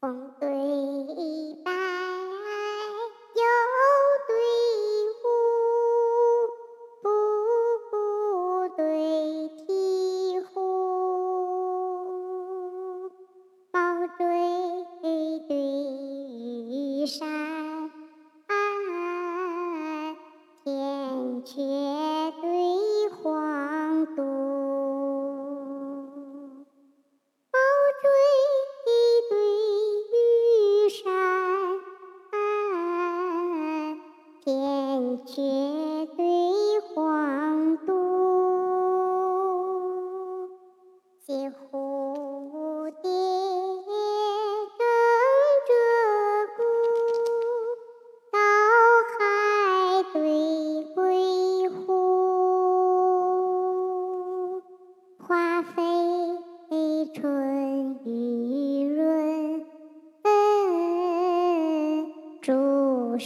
红对天阙对黄渡，西蝴蝶争鹧鸪，到海对归湖，花飞春雨润，祝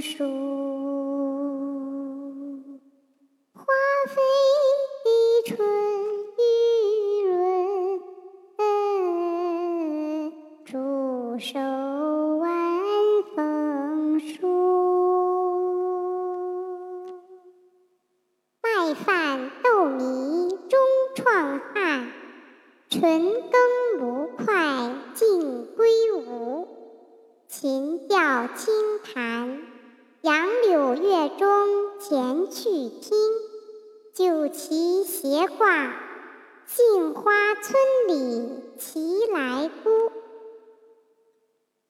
树花飞春雨润，祝寿晚风舒。麦饭豆米中创汉，春耕芦快尽归吴。琴调轻弹。前去听，酒旗斜挂，杏花村里齐。